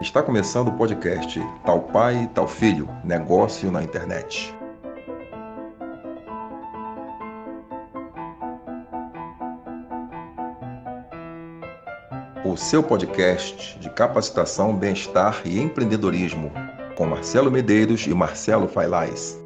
Está começando o podcast Tal Pai, Tal Filho Negócio na Internet. O seu podcast de capacitação, bem-estar e empreendedorismo, com Marcelo Medeiros e Marcelo Failais.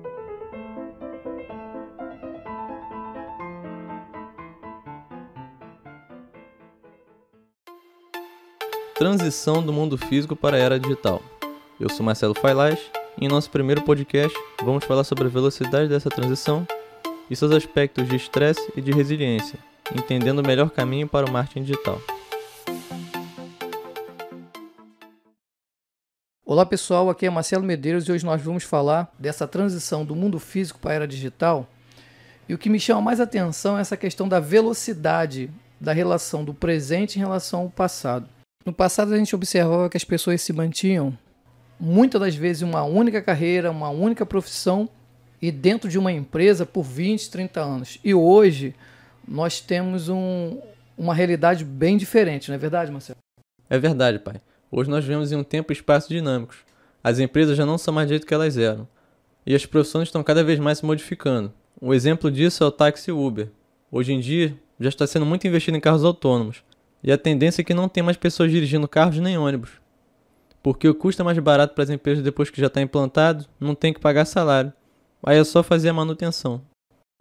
Transição do mundo físico para a era digital. Eu sou Marcelo Failás e em nosso primeiro podcast vamos falar sobre a velocidade dessa transição e seus aspectos de estresse e de resiliência, entendendo o melhor caminho para o marketing digital. Olá pessoal, aqui é Marcelo Medeiros e hoje nós vamos falar dessa transição do mundo físico para a era digital. E o que me chama mais atenção é essa questão da velocidade da relação do presente em relação ao passado. No passado a gente observava que as pessoas se mantinham muitas das vezes uma única carreira, uma única profissão e dentro de uma empresa por 20, 30 anos. E hoje nós temos um, uma realidade bem diferente, não é verdade, Marcelo? É verdade, pai. Hoje nós vivemos em um tempo e espaço dinâmicos. As empresas já não são mais do jeito que elas eram. E as profissões estão cada vez mais se modificando. Um exemplo disso é o táxi Uber. Hoje em dia já está sendo muito investido em carros autônomos. E a tendência é que não tem mais pessoas dirigindo carros nem ônibus. Porque o custo é mais barato para as empresas depois que já está implantado, não tem que pagar salário. Aí é só fazer a manutenção.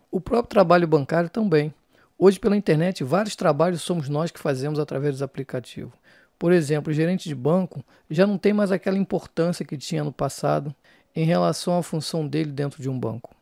O próprio trabalho bancário também. Hoje, pela internet, vários trabalhos somos nós que fazemos através dos aplicativos. Por exemplo, o gerente de banco já não tem mais aquela importância que tinha no passado em relação à função dele dentro de um banco.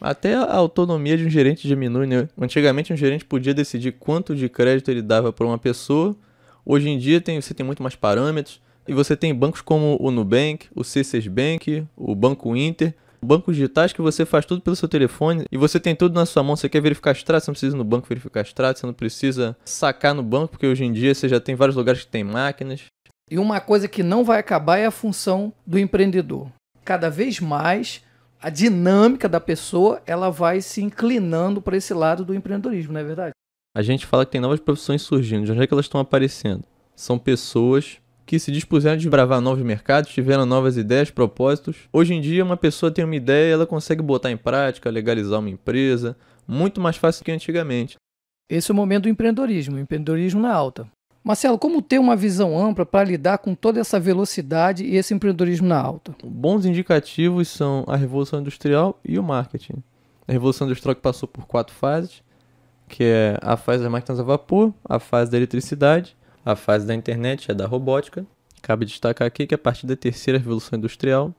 Até a autonomia de um gerente diminui, né? Antigamente um gerente podia decidir quanto de crédito ele dava para uma pessoa. Hoje em dia tem, você tem muito mais parâmetros. E você tem bancos como o Nubank, o C6 Bank, o Banco Inter, bancos digitais que você faz tudo pelo seu telefone e você tem tudo na sua mão. Você quer verificar extrato, você não precisa ir no banco verificar extrato, você não precisa sacar no banco, porque hoje em dia você já tem vários lugares que tem máquinas. E uma coisa que não vai acabar é a função do empreendedor. Cada vez mais a dinâmica da pessoa ela vai se inclinando para esse lado do empreendedorismo, não é verdade? A gente fala que tem novas profissões surgindo. De onde é que elas estão aparecendo? São pessoas que se dispuseram a desbravar novos mercados, tiveram novas ideias, propósitos. Hoje em dia, uma pessoa tem uma ideia e ela consegue botar em prática, legalizar uma empresa, muito mais fácil que antigamente. Esse é o momento do empreendedorismo, o empreendedorismo na alta. Marcelo, como ter uma visão ampla para lidar com toda essa velocidade e esse empreendedorismo na alta? Bons indicativos são a Revolução Industrial e o marketing. A Revolução Industrial que passou por quatro fases, que é a fase das máquinas a vapor, a fase da eletricidade, a fase da internet a da robótica. Cabe destacar aqui que a partir da terceira Revolução Industrial,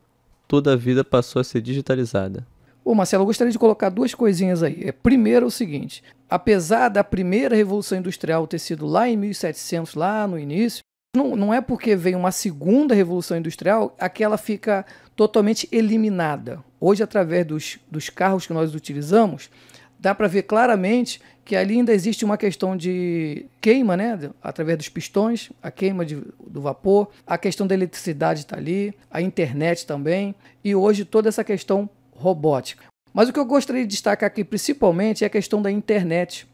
toda a vida passou a ser digitalizada. Ô Marcelo, eu gostaria de colocar duas coisinhas aí. É, primeiro é o seguinte, apesar da primeira Revolução Industrial ter sido lá em 1700, lá no início, não, não é porque vem uma segunda Revolução Industrial a que ela fica totalmente eliminada. Hoje, através dos, dos carros que nós utilizamos, dá para ver claramente que ali ainda existe uma questão de queima, né, através dos pistões, a queima de, do vapor, a questão da eletricidade está ali, a internet também, e hoje toda essa questão robótica. Mas o que eu gostaria de destacar aqui principalmente é a questão da internet.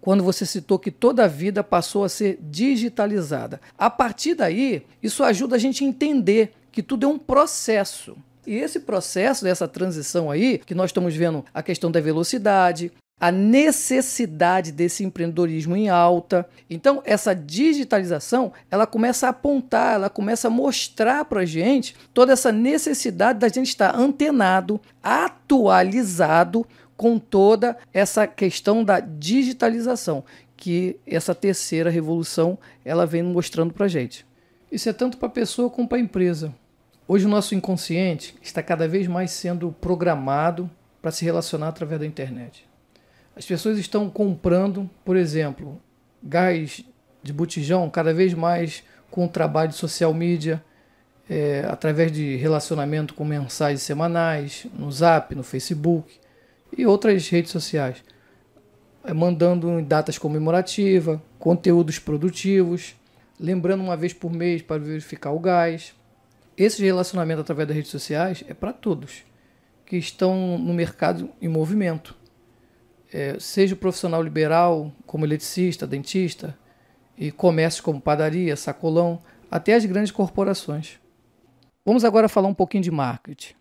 Quando você citou que toda a vida passou a ser digitalizada. A partir daí, isso ajuda a gente a entender que tudo é um processo. E esse processo dessa transição aí, que nós estamos vendo a questão da velocidade, a necessidade desse empreendedorismo em alta. Então, essa digitalização, ela começa a apontar, ela começa a mostrar para a gente toda essa necessidade da gente estar antenado, atualizado com toda essa questão da digitalização, que essa terceira revolução ela vem mostrando para a gente. Isso é tanto para a pessoa como para a empresa. Hoje o nosso inconsciente está cada vez mais sendo programado para se relacionar através da internet. As pessoas estão comprando, por exemplo, gás de botijão cada vez mais com o trabalho de social media, é, através de relacionamento com mensagens semanais, no Zap, no Facebook e outras redes sociais, é, mandando em datas comemorativas, conteúdos produtivos, lembrando uma vez por mês para verificar o gás. Esse relacionamento através das redes sociais é para todos que estão no mercado em movimento é, seja o profissional liberal, como eletricista, dentista, e comércio como padaria, sacolão, até as grandes corporações. Vamos agora falar um pouquinho de marketing.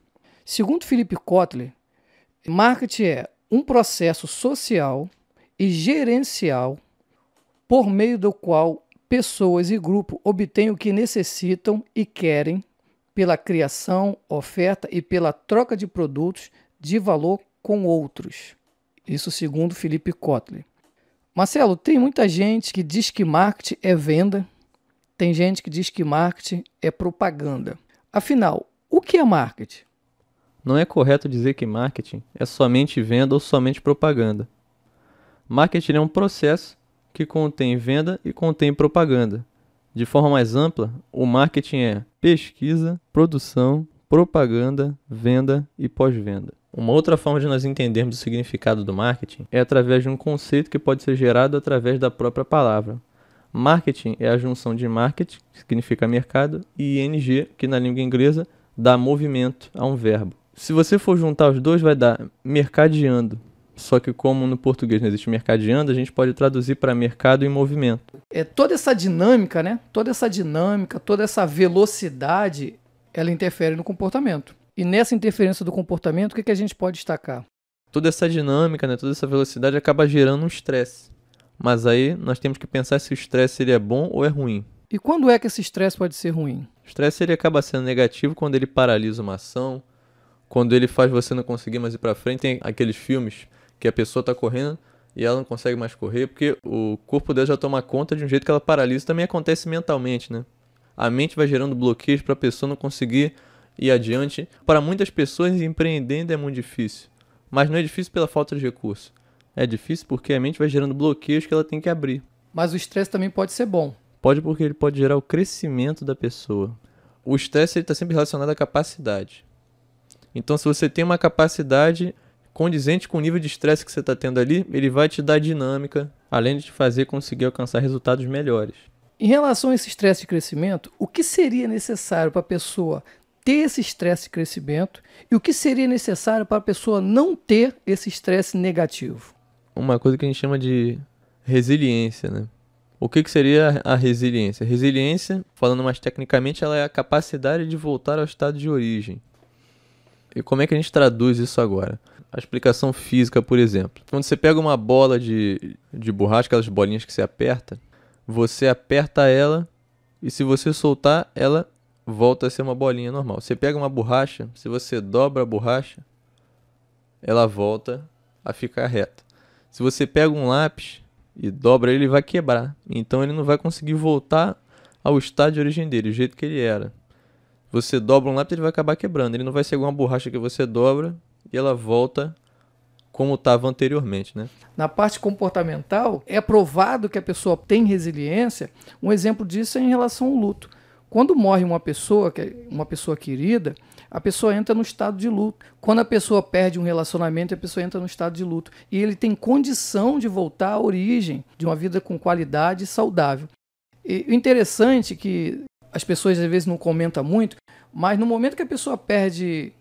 Segundo Philip Kotler, marketing é um processo social e gerencial por meio do qual pessoas e grupos obtêm o que necessitam e querem pela criação, oferta e pela troca de produtos de valor com outros. Isso segundo Felipe Kotler. Marcelo, tem muita gente que diz que marketing é venda, tem gente que diz que marketing é propaganda. Afinal, o que é marketing? Não é correto dizer que marketing é somente venda ou somente propaganda. Marketing é um processo que contém venda e contém propaganda. De forma mais ampla, o marketing é pesquisa, produção, propaganda, venda e pós-venda. Uma outra forma de nós entendermos o significado do marketing é através de um conceito que pode ser gerado através da própria palavra. Marketing é a junção de market, que significa mercado, e ing, que na língua inglesa dá movimento a um verbo. Se você for juntar os dois, vai dar mercadeando, só que como no português não existe mercadeando, a gente pode traduzir para mercado em movimento. É toda essa dinâmica, né? Toda essa dinâmica, toda essa velocidade, ela interfere no comportamento. E nessa interferência do comportamento, o que, que a gente pode destacar? Toda essa dinâmica, né, toda essa velocidade acaba gerando um estresse. Mas aí nós temos que pensar se o estresse ele é bom ou é ruim. E quando é que esse estresse pode ser ruim? O estresse ele acaba sendo negativo quando ele paralisa uma ação, quando ele faz você não conseguir mais ir para frente. Tem aqueles filmes que a pessoa está correndo e ela não consegue mais correr, porque o corpo dela já toma conta de um jeito que ela paralisa. Também acontece mentalmente, né? A mente vai gerando bloqueios para a pessoa não conseguir ir adiante. Para muitas pessoas, empreendendo é muito difícil. Mas não é difícil pela falta de recurso. É difícil porque a mente vai gerando bloqueios que ela tem que abrir. Mas o estresse também pode ser bom. Pode porque ele pode gerar o crescimento da pessoa. O estresse está sempre relacionado à capacidade. Então, se você tem uma capacidade, condizente com o nível de estresse que você está tendo ali, ele vai te dar dinâmica, além de te fazer conseguir alcançar resultados melhores. Em relação a esse estresse de crescimento, o que seria necessário para a pessoa ter esse estresse de crescimento e o que seria necessário para a pessoa não ter esse estresse negativo? Uma coisa que a gente chama de resiliência, né? O que, que seria a resiliência? Resiliência, falando mais tecnicamente, ela é a capacidade de voltar ao estado de origem. E como é que a gente traduz isso agora? A explicação física, por exemplo. Quando você pega uma bola de, de borracha, aquelas bolinhas que você aperta, você aperta ela e se você soltar, ela volta a ser uma bolinha normal. Você pega uma borracha, se você dobra a borracha, ela volta a ficar reta. Se você pega um lápis e dobra ele, vai quebrar. Então ele não vai conseguir voltar ao estado de origem dele, o jeito que ele era. Você dobra um lápis, ele vai acabar quebrando. Ele não vai ser igual uma borracha que você dobra e ela volta como estava anteriormente, né? Na parte comportamental, é provado que a pessoa tem resiliência. Um exemplo disso é em relação ao luto. Quando morre uma pessoa, uma pessoa querida, a pessoa entra no estado de luto. Quando a pessoa perde um relacionamento, a pessoa entra no estado de luto. E ele tem condição de voltar à origem de uma vida com qualidade e saudável. E o interessante é que as pessoas às vezes não comentam muito, mas no momento que a pessoa perde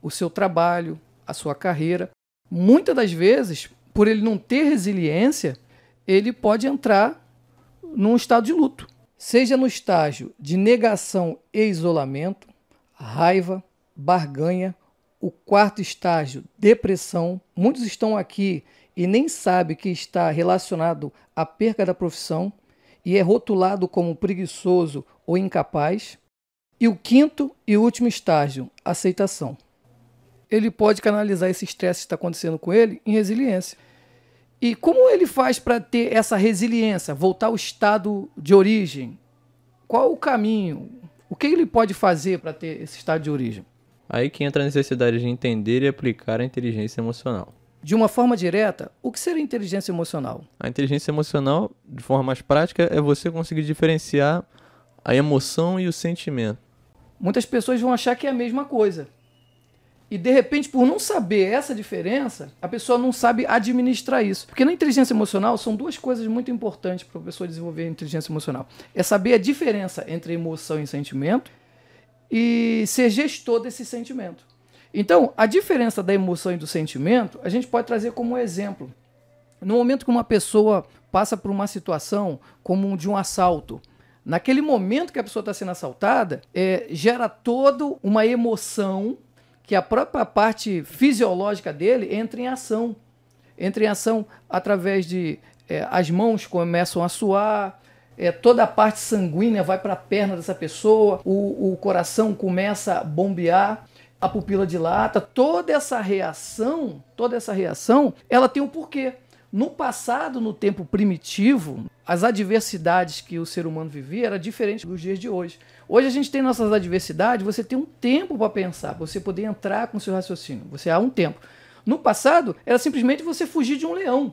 o seu trabalho, a sua carreira, muitas das vezes, por ele não ter resiliência, ele pode entrar num estado de luto, seja no estágio de negação e isolamento, raiva, barganha, o quarto estágio, depressão. Muitos estão aqui e nem sabem que está relacionado à perca da profissão e é rotulado como preguiçoso ou incapaz. E o quinto e último estágio, aceitação. Ele pode canalizar esse estresse que está acontecendo com ele em resiliência. E como ele faz para ter essa resiliência, voltar ao estado de origem? Qual o caminho? O que ele pode fazer para ter esse estado de origem? Aí que entra a necessidade de entender e aplicar a inteligência emocional. De uma forma direta, o que seria inteligência emocional? A inteligência emocional, de forma mais prática, é você conseguir diferenciar a emoção e o sentimento. Muitas pessoas vão achar que é a mesma coisa. E de repente, por não saber essa diferença, a pessoa não sabe administrar isso. Porque na inteligência emocional são duas coisas muito importantes para a pessoa desenvolver a inteligência emocional. É saber a diferença entre emoção e sentimento e ser gestor desse sentimento. Então, a diferença da emoção e do sentimento, a gente pode trazer como um exemplo. No momento que uma pessoa passa por uma situação como de um assalto, Naquele momento que a pessoa está sendo assaltada, é, gera toda uma emoção que a própria parte fisiológica dele entra em ação. Entra em ação através de é, as mãos começam a suar, é, toda a parte sanguínea vai para a perna dessa pessoa, o, o coração começa a bombear, a pupila dilata, toda essa reação, toda essa reação, ela tem um porquê. No passado, no tempo primitivo, as adversidades que o ser humano vivia era diferente dos dias de hoje. Hoje a gente tem nossas adversidades, você tem um tempo para pensar, você poder entrar com o seu raciocínio. Você há um tempo. No passado, era simplesmente você fugir de um leão.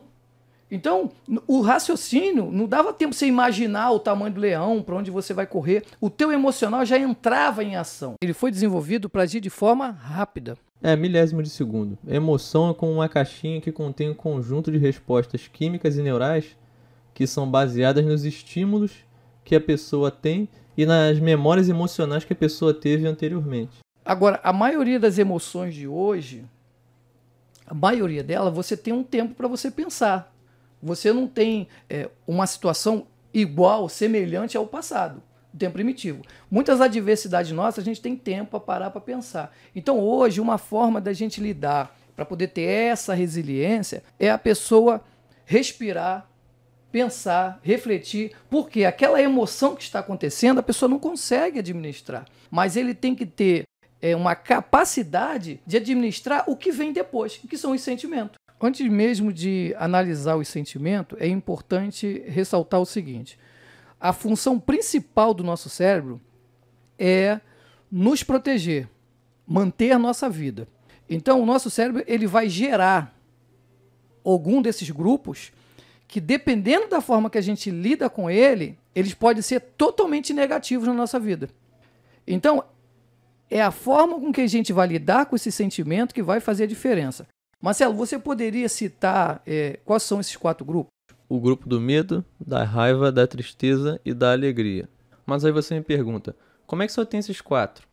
Então, o raciocínio não dava tempo você imaginar o tamanho do leão, para onde você vai correr. O teu emocional já entrava em ação. Ele foi desenvolvido para agir de forma rápida. É, milésimo de segundo. Emoção é como uma caixinha que contém um conjunto de respostas químicas e neurais que são baseadas nos estímulos que a pessoa tem e nas memórias emocionais que a pessoa teve anteriormente. Agora, a maioria das emoções de hoje, a maioria dela, você tem um tempo para você pensar. Você não tem é, uma situação igual, semelhante ao passado, do tempo primitivo. Muitas adversidades nossas a gente tem tempo para parar para pensar. Então hoje, uma forma da gente lidar para poder ter essa resiliência é a pessoa respirar, pensar, refletir, porque aquela emoção que está acontecendo a pessoa não consegue administrar. Mas ele tem que ter é, uma capacidade de administrar o que vem depois, que são os sentimentos. Antes mesmo de analisar o sentimento, é importante ressaltar o seguinte: a função principal do nosso cérebro é nos proteger, manter a nossa vida. Então, o nosso cérebro ele vai gerar algum desses grupos que, dependendo da forma que a gente lida com ele, eles podem ser totalmente negativos na nossa vida. Então, é a forma com que a gente vai lidar com esse sentimento que vai fazer a diferença. Marcelo, você poderia citar é, quais são esses quatro grupos? O grupo do medo, da raiva, da tristeza e da alegria. Mas aí você me pergunta, como é que só tem esses quatro?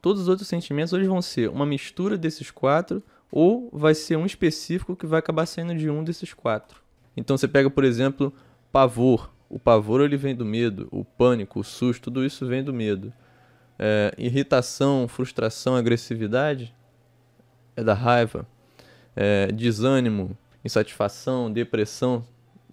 Todos os outros sentimentos hoje vão ser uma mistura desses quatro ou vai ser um específico que vai acabar saindo de um desses quatro. Então você pega, por exemplo, pavor. O pavor ele vem do medo, o pânico, o susto, tudo isso vem do medo. É, irritação, frustração, agressividade é da raiva é, desânimo, insatisfação, depressão,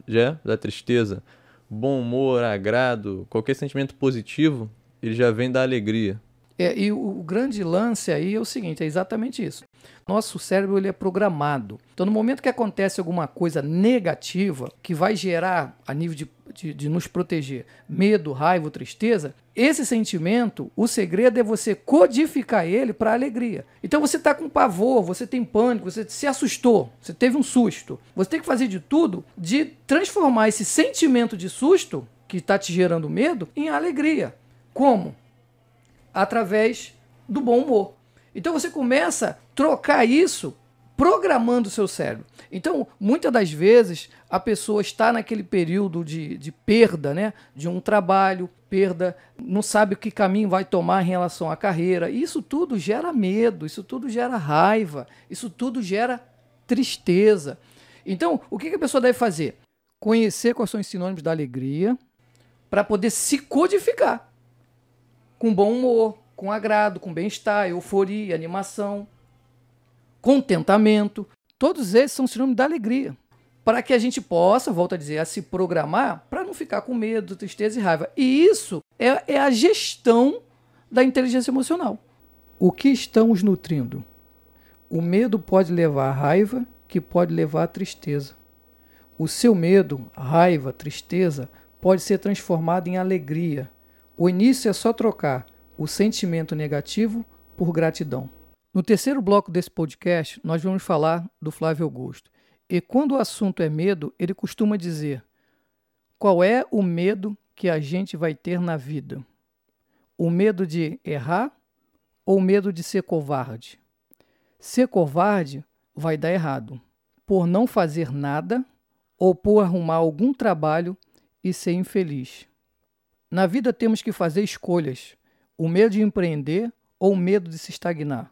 já da tristeza, bom humor, agrado, qualquer sentimento positivo, ele já vem da alegria. É, e o, o grande lance aí é o seguinte, é exatamente isso. Nosso cérebro ele é programado. Então, no momento que acontece alguma coisa negativa que vai gerar, a nível de, de, de nos proteger, medo, raiva, tristeza, esse sentimento, o segredo é você codificar ele para alegria. Então, você está com pavor, você tem pânico, você se assustou, você teve um susto. Você tem que fazer de tudo de transformar esse sentimento de susto que está te gerando medo em alegria. Como? Através do bom humor. Então você começa a trocar isso programando o seu cérebro. Então, muitas das vezes, a pessoa está naquele período de, de perda, né? De um trabalho, perda, não sabe o que caminho vai tomar em relação à carreira. Isso tudo gera medo, isso tudo gera raiva, isso tudo gera tristeza. Então, o que a pessoa deve fazer? Conhecer quais são os sinônimos da alegria para poder se codificar com bom humor, com agrado, com bem-estar, euforia, animação, contentamento. Todos esses são sinônimos da alegria. Para que a gente possa, volto a dizer, a se programar para não ficar com medo, tristeza e raiva. E isso é, é a gestão da inteligência emocional. O que estamos nutrindo? O medo pode levar à raiva, que pode levar à tristeza. O seu medo, raiva, tristeza pode ser transformado em alegria. O início é só trocar o sentimento negativo por gratidão. No terceiro bloco desse podcast, nós vamos falar do Flávio Augusto. E quando o assunto é medo, ele costuma dizer: qual é o medo que a gente vai ter na vida? O medo de errar ou o medo de ser covarde? Ser covarde vai dar errado, por não fazer nada ou por arrumar algum trabalho e ser infeliz. Na vida temos que fazer escolhas o medo de empreender ou o medo de se estagnar.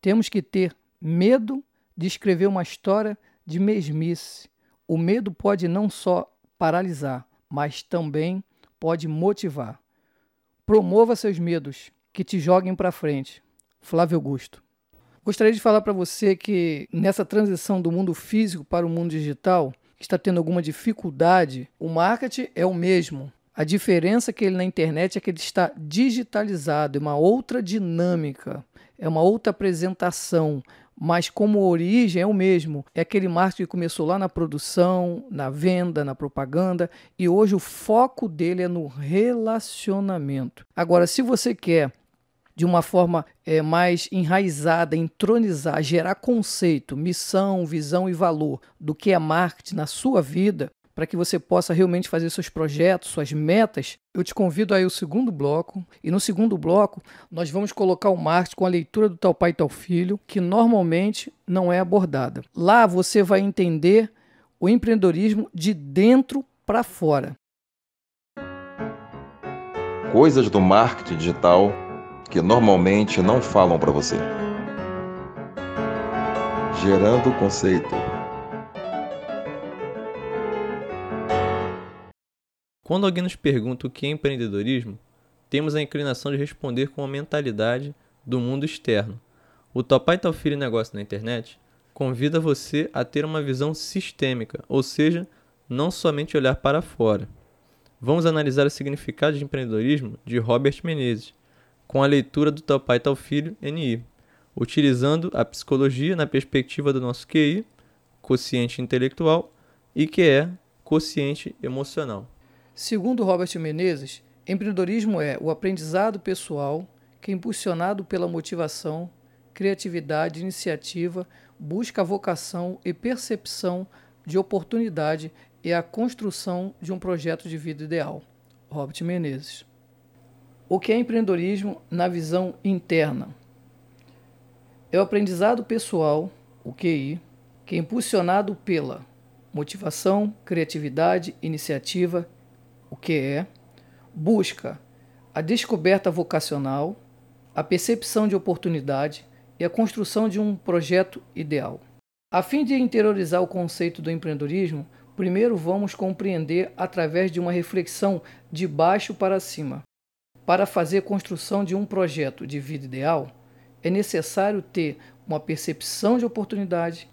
Temos que ter medo de escrever uma história de mesmice. O medo pode não só paralisar, mas também pode motivar. Promova seus medos, que te joguem para frente. Flávio Augusto. Gostaria de falar para você que nessa transição do mundo físico para o mundo digital, está tendo alguma dificuldade, o marketing é o mesmo. A diferença que ele na internet é que ele está digitalizado, é uma outra dinâmica, é uma outra apresentação, mas como origem é o mesmo. É aquele marketing que começou lá na produção, na venda, na propaganda, e hoje o foco dele é no relacionamento. Agora, se você quer de uma forma é, mais enraizada, entronizar, gerar conceito, missão, visão e valor do que é marketing na sua vida, para que você possa realmente fazer seus projetos, suas metas, eu te convido aí o segundo bloco. E no segundo bloco, nós vamos colocar o marketing com a leitura do tal pai e tal filho, que normalmente não é abordada. Lá você vai entender o empreendedorismo de dentro para fora. Coisas do marketing digital que normalmente não falam para você. Gerando conceito. Quando alguém nos pergunta o que é empreendedorismo, temos a inclinação de responder com a mentalidade do mundo externo. O Topai Tal Filho Negócio na internet convida você a ter uma visão sistêmica, ou seja, não somente olhar para fora. Vamos analisar o significado de empreendedorismo de Robert Menezes, com a leitura do Tal Pai Filho NI, utilizando a psicologia na perspectiva do nosso QI, quociente intelectual, e que é quociente emocional. Segundo Robert Menezes, empreendedorismo é o aprendizado pessoal que é impulsionado pela motivação, criatividade, iniciativa, busca a vocação e percepção de oportunidade e a construção de um projeto de vida ideal. Robert Menezes. O que é empreendedorismo na visão interna? É o aprendizado pessoal, o QI, que é impulsionado pela motivação, criatividade, iniciativa, o que é, busca a descoberta vocacional, a percepção de oportunidade e a construção de um projeto ideal. A fim de interiorizar o conceito do empreendedorismo, primeiro vamos compreender através de uma reflexão de baixo para cima. Para fazer construção de um projeto de vida ideal, é necessário ter uma percepção de oportunidade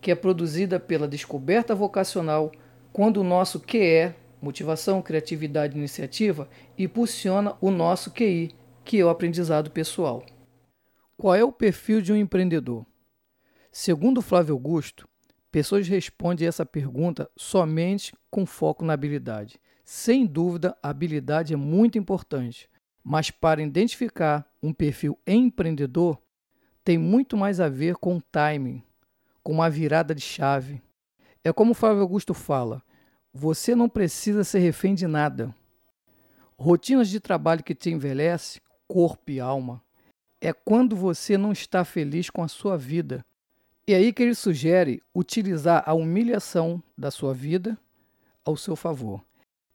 que é produzida pela descoberta vocacional quando o nosso QE motivação, criatividade e iniciativa, impulsiona o nosso QI, que é o aprendizado pessoal. Qual é o perfil de um empreendedor? Segundo Flávio Augusto, pessoas respondem essa pergunta somente com foco na habilidade. Sem dúvida, a habilidade é muito importante, mas para identificar um perfil empreendedor, tem muito mais a ver com timing, com uma virada de chave. É como Flávio Augusto fala: você não precisa ser refém de nada. Rotinas de trabalho que te envelhece, corpo e alma, é quando você não está feliz com a sua vida. E é aí que ele sugere utilizar a humilhação da sua vida ao seu favor.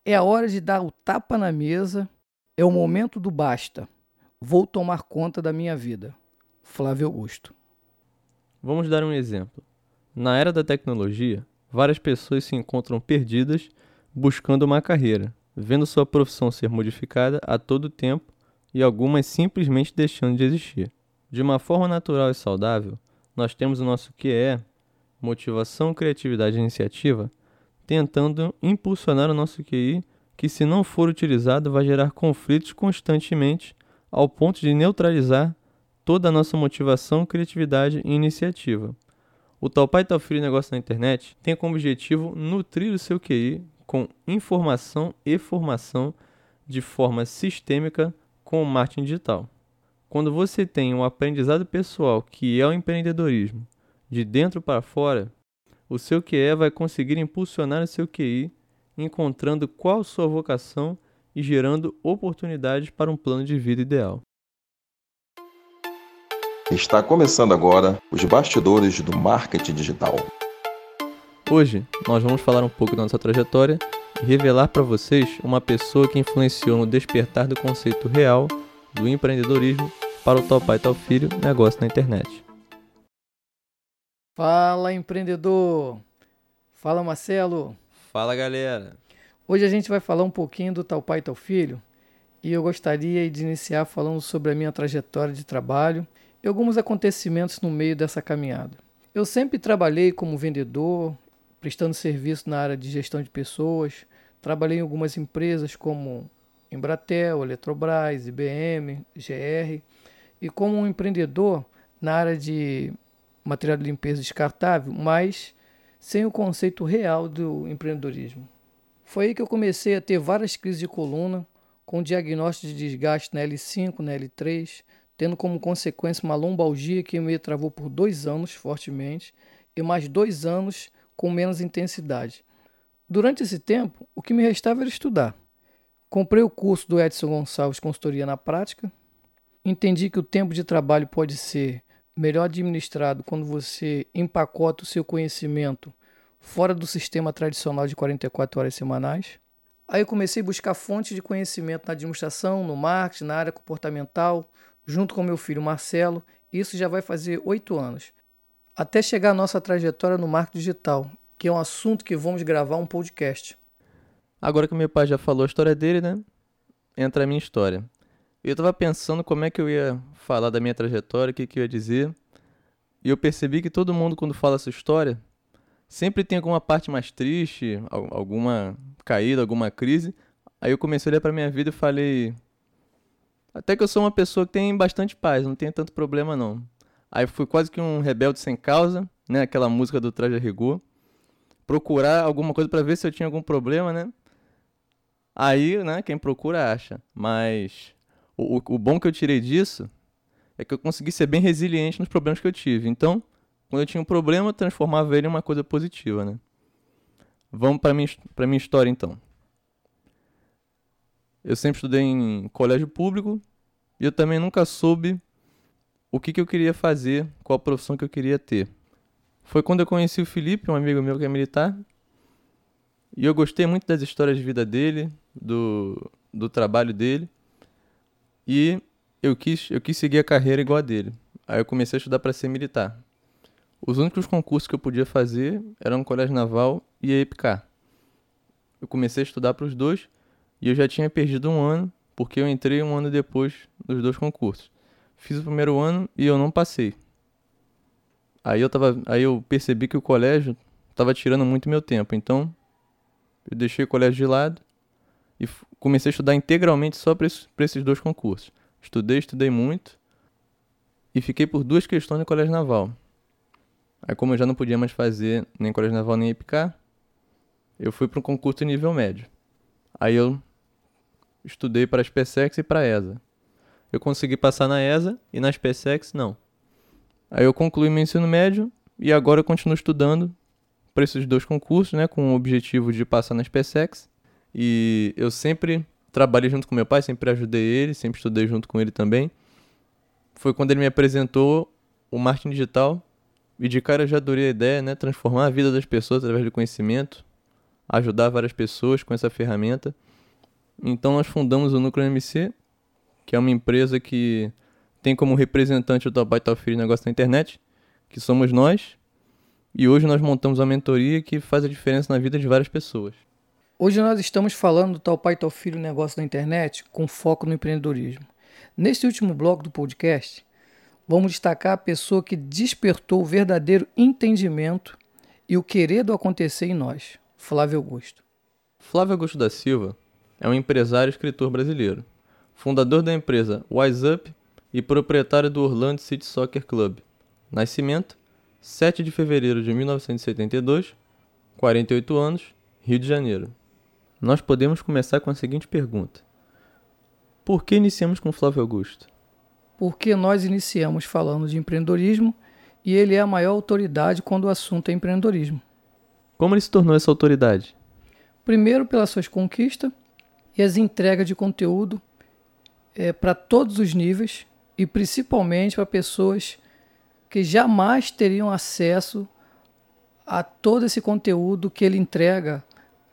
É a hora de dar o tapa na mesa, é o momento do basta. Vou tomar conta da minha vida. Flávio Augusto. Vamos dar um exemplo. Na era da tecnologia, várias pessoas se encontram perdidas buscando uma carreira, vendo sua profissão ser modificada a todo tempo e algumas simplesmente deixando de existir. De uma forma natural e saudável, nós temos o nosso QE, motivação, criatividade e iniciativa, tentando impulsionar o nosso QI, que se não for utilizado vai gerar conflitos constantemente ao ponto de neutralizar toda a nossa motivação, criatividade e iniciativa. O Tal Pai Tal Filho Negócio na Internet tem como objetivo nutrir o seu QI com informação e formação de forma sistêmica com o marketing digital. Quando você tem um aprendizado pessoal que é o empreendedorismo, de dentro para fora, o seu QE vai conseguir impulsionar o seu QI, encontrando qual sua vocação e gerando oportunidades para um plano de vida ideal. Está começando agora os bastidores do marketing digital. Hoje nós vamos falar um pouco da nossa trajetória e revelar para vocês uma pessoa que influenciou no despertar do conceito real do empreendedorismo para o tal pai tal filho negócio na internet. Fala empreendedor! Fala Marcelo! Fala galera! Hoje a gente vai falar um pouquinho do Tal Pai Tal Filho e eu gostaria de iniciar falando sobre a minha trajetória de trabalho e alguns acontecimentos no meio dessa caminhada. Eu sempre trabalhei como vendedor, prestando serviço na área de gestão de pessoas, trabalhei em algumas empresas como Embratel, Eletrobras, IBM, GR e como um empreendedor na área de material de limpeza descartável, mas sem o conceito real do empreendedorismo. Foi aí que eu comecei a ter várias crises de coluna, com diagnóstico de desgaste na L5, na L3, tendo como consequência uma lombalgia que me travou por dois anos fortemente e mais dois anos com menos intensidade. Durante esse tempo, o que me restava era estudar. Comprei o curso do Edson Gonçalves Consultoria na Prática, entendi que o tempo de trabalho pode ser melhor administrado quando você empacota o seu conhecimento fora do sistema tradicional de 44 horas semanais. Aí comecei a buscar fontes de conhecimento na administração, no marketing, na área comportamental, junto com meu filho Marcelo. Isso já vai fazer oito anos. Até chegar a nossa trajetória no marketing digital, que é um assunto que vamos gravar um podcast. Agora que meu pai já falou a história dele, né? Entra a minha história. Eu estava pensando como é que eu ia falar da minha trajetória, o que, que eu ia dizer. E eu percebi que todo mundo, quando fala essa história, sempre tem alguma parte mais triste, alguma caída, alguma crise. Aí eu comecei a olhar para minha vida e falei. Até que eu sou uma pessoa que tem bastante paz, não tem tanto problema não. Aí fui quase que um rebelde sem causa, né? Aquela música do Traje Rigor. Procurar alguma coisa para ver se eu tinha algum problema, né? Aí, né, quem procura acha. Mas o, o bom que eu tirei disso é que eu consegui ser bem resiliente nos problemas que eu tive. Então, quando eu tinha um problema, eu transformava ele em uma coisa positiva, né? Vamos para minha minha história então. Eu sempre estudei em colégio público e eu também nunca soube o que, que eu queria fazer, qual a profissão que eu queria ter. Foi quando eu conheci o Felipe, um amigo meu que é militar, e eu gostei muito das histórias de vida dele, do, do trabalho dele. E eu quis, eu quis seguir a carreira igual a dele. Aí eu comecei a estudar para ser militar. Os únicos concursos que eu podia fazer eram o Colégio Naval e a EPK. Eu comecei a estudar para os dois e eu já tinha perdido um ano, porque eu entrei um ano depois dos dois concursos. Fiz o primeiro ano e eu não passei. Aí eu, tava, aí eu percebi que o colégio estava tirando muito meu tempo, então eu deixei o colégio de lado e comecei a estudar integralmente só para esses, esses dois concursos. Estudei, estudei muito e fiquei por duas questões no Colégio Naval. Aí, como eu já não podia mais fazer nem Colégio Naval nem IPK, eu fui para um concurso nível médio. Aí eu estudei para a SpaceX e para a ESA. Eu consegui passar na ESA e na SpaceX não. Aí eu concluí meu ensino médio e agora eu continuo estudando para esses dois concursos, né, com o objetivo de passar na SpaceX e eu sempre trabalhei junto com meu pai, sempre ajudei ele, sempre estudei junto com ele também. Foi quando ele me apresentou o marketing digital e de cara eu já adorei a ideia, né? Transformar a vida das pessoas através do conhecimento, ajudar várias pessoas com essa ferramenta. Então nós fundamos o Núcleo MC, que é uma empresa que tem como representante o Tabai Filho Negócio na Internet, que somos nós. E hoje nós montamos uma mentoria que faz a diferença na vida de várias pessoas. Hoje nós estamos falando do tal pai tal filho negócio na internet com foco no empreendedorismo. Neste último bloco do podcast, vamos destacar a pessoa que despertou o verdadeiro entendimento e o querer do acontecer em nós, Flávio Augusto. Flávio Augusto da Silva é um empresário e escritor brasileiro, fundador da empresa Wise Up e proprietário do Orlando City Soccer Club. Nascimento: 7 de fevereiro de 1972, 48 anos, Rio de Janeiro. Nós podemos começar com a seguinte pergunta: Por que iniciamos com Flávio Augusto? Porque nós iniciamos falando de empreendedorismo e ele é a maior autoridade quando o assunto é empreendedorismo. Como ele se tornou essa autoridade? Primeiro, pelas suas conquistas e as entregas de conteúdo é, para todos os níveis e principalmente para pessoas que jamais teriam acesso a todo esse conteúdo que ele entrega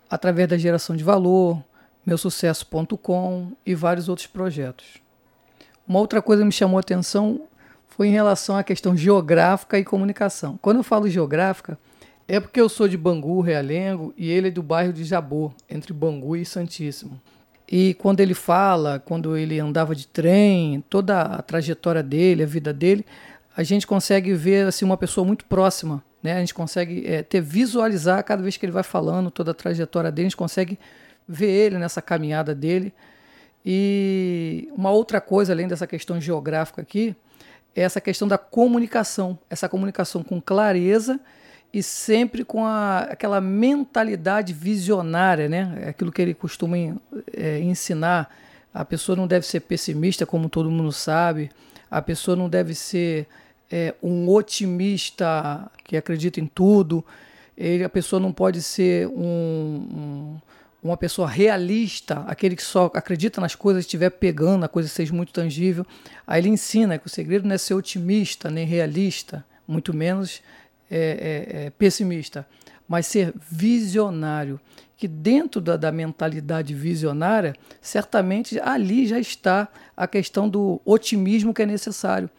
através da geração de valor, meusucesso.com e vários outros projetos. Uma outra coisa que me chamou a atenção foi em relação à questão geográfica e comunicação. Quando eu falo geográfica, É porque eu sou de Bangu, Realengo, e ele é do bairro de Jabô, entre Bangu e Santíssimo. E quando ele fala, quando ele andava de trem, toda a trajetória dele, a vida dele, a gente consegue ver assim uma pessoa muito próxima, né? A gente consegue é, ter visualizar cada vez que ele vai falando toda a trajetória dele, a gente consegue ver ele nessa caminhada dele. E uma outra coisa além dessa questão geográfica aqui é essa questão da comunicação, essa comunicação com clareza e sempre com a, aquela mentalidade visionária, né? É aquilo que ele costuma é, ensinar. A pessoa não deve ser pessimista, como todo mundo sabe. A pessoa não deve ser é, um otimista que acredita em tudo. Ele, a pessoa não pode ser um, um, uma pessoa realista, aquele que só acredita nas coisas, estiver pegando, a coisa seja muito tangível. Aí ele ensina que o segredo não é ser otimista nem realista, muito menos é, é, é, pessimista, mas ser visionário. Que dentro da, da mentalidade visionária, certamente ali já está a questão do otimismo que é necessário.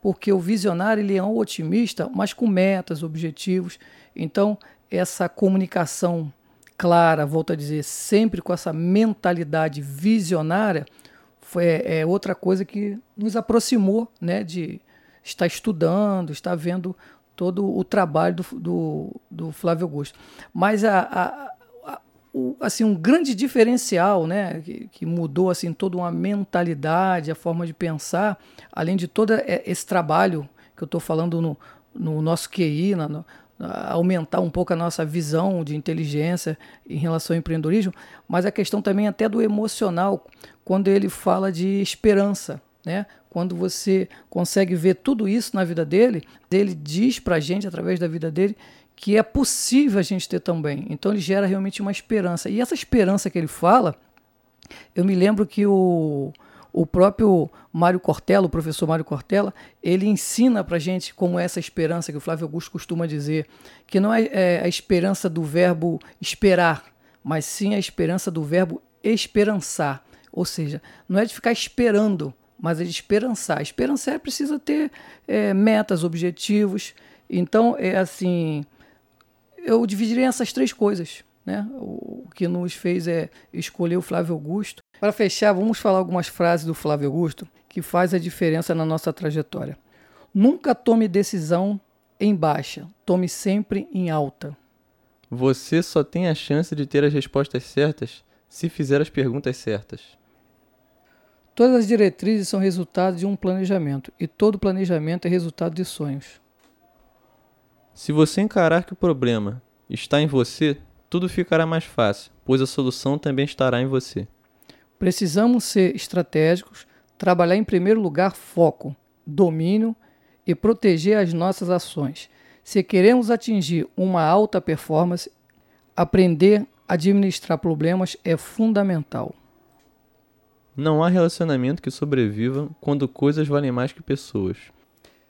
Porque o visionário ele é um otimista, mas com metas, objetivos. Então, essa comunicação clara, volto a dizer, sempre com essa mentalidade visionária, foi é, outra coisa que nos aproximou né, de estar estudando, estar vendo todo o trabalho do, do, do Flávio Augusto. Mas a, a, a, o, assim, um grande diferencial né, que, que, mudou assim, toda uma mentalidade, a forma de pensar, além de todo esse trabalho que eu estou falando no, no nosso QI, na, aumentar um pouco a nossa visão de inteligência em relação ao empreendedorismo, mas a questão também até do emocional, quando ele fala de esperança, né? Quando você consegue ver tudo isso na vida dele, ele diz para a gente, através da vida dele, que é possível a gente ter também. Então ele gera realmente uma esperança. E essa esperança que ele fala, eu me lembro que o, o próprio Mário Cortella, o professor Mário Cortella, ele ensina para gente como é essa esperança que o Flávio Augusto costuma dizer, que não é, é a esperança do verbo esperar, mas sim a esperança do verbo esperançar. Ou seja, não é de ficar esperando, mas é de esperançar. Esperançar precisa ter é, metas, objetivos. Então, é assim, eu dividiria essas três coisas. Né? O que nos fez é escolher o Flávio Augusto. Para fechar, vamos falar algumas frases do Flávio Augusto que faz a diferença na nossa trajetória. Nunca tome decisão em baixa, tome sempre em alta. Você só tem a chance de ter as respostas certas se fizer as perguntas certas. Todas as diretrizes são resultado de um planejamento, e todo planejamento é resultado de sonhos. Se você encarar que o problema está em você, tudo ficará mais fácil, pois a solução também estará em você. Precisamos ser estratégicos, trabalhar em primeiro lugar foco, domínio e proteger as nossas ações. Se queremos atingir uma alta performance, aprender a administrar problemas é fundamental. Não há relacionamento que sobreviva quando coisas valem mais que pessoas.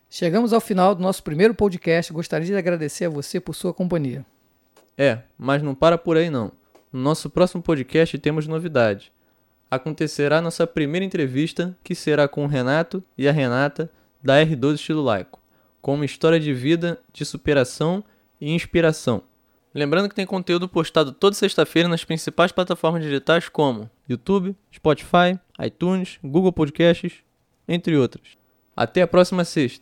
Chegamos ao final do nosso primeiro podcast. Gostaria de agradecer a você por sua companhia. É, mas não para por aí não. No nosso próximo podcast temos novidade. Acontecerá nossa primeira entrevista, que será com o Renato e a Renata, da R12 Estilo Laico, com uma história de vida, de superação e inspiração. Lembrando que tem conteúdo postado toda sexta-feira nas principais plataformas digitais como YouTube, Spotify, iTunes, Google Podcasts, entre outras. Até a próxima sexta!